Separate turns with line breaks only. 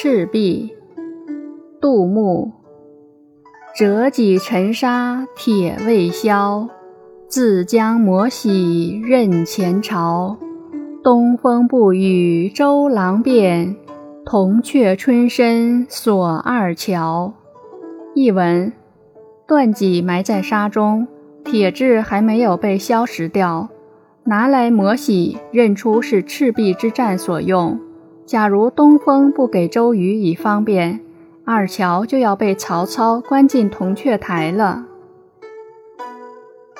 赤壁，杜牧。折戟沉沙铁未销，自将磨洗认前朝。东风不与周郎便，铜雀春深锁二乔。译文：断戟埋在沙中，铁质还没有被消蚀掉，拿来磨洗，认出是赤壁之战所用。假如东风不给周瑜以方便。二乔就要被曹操关进铜雀台了。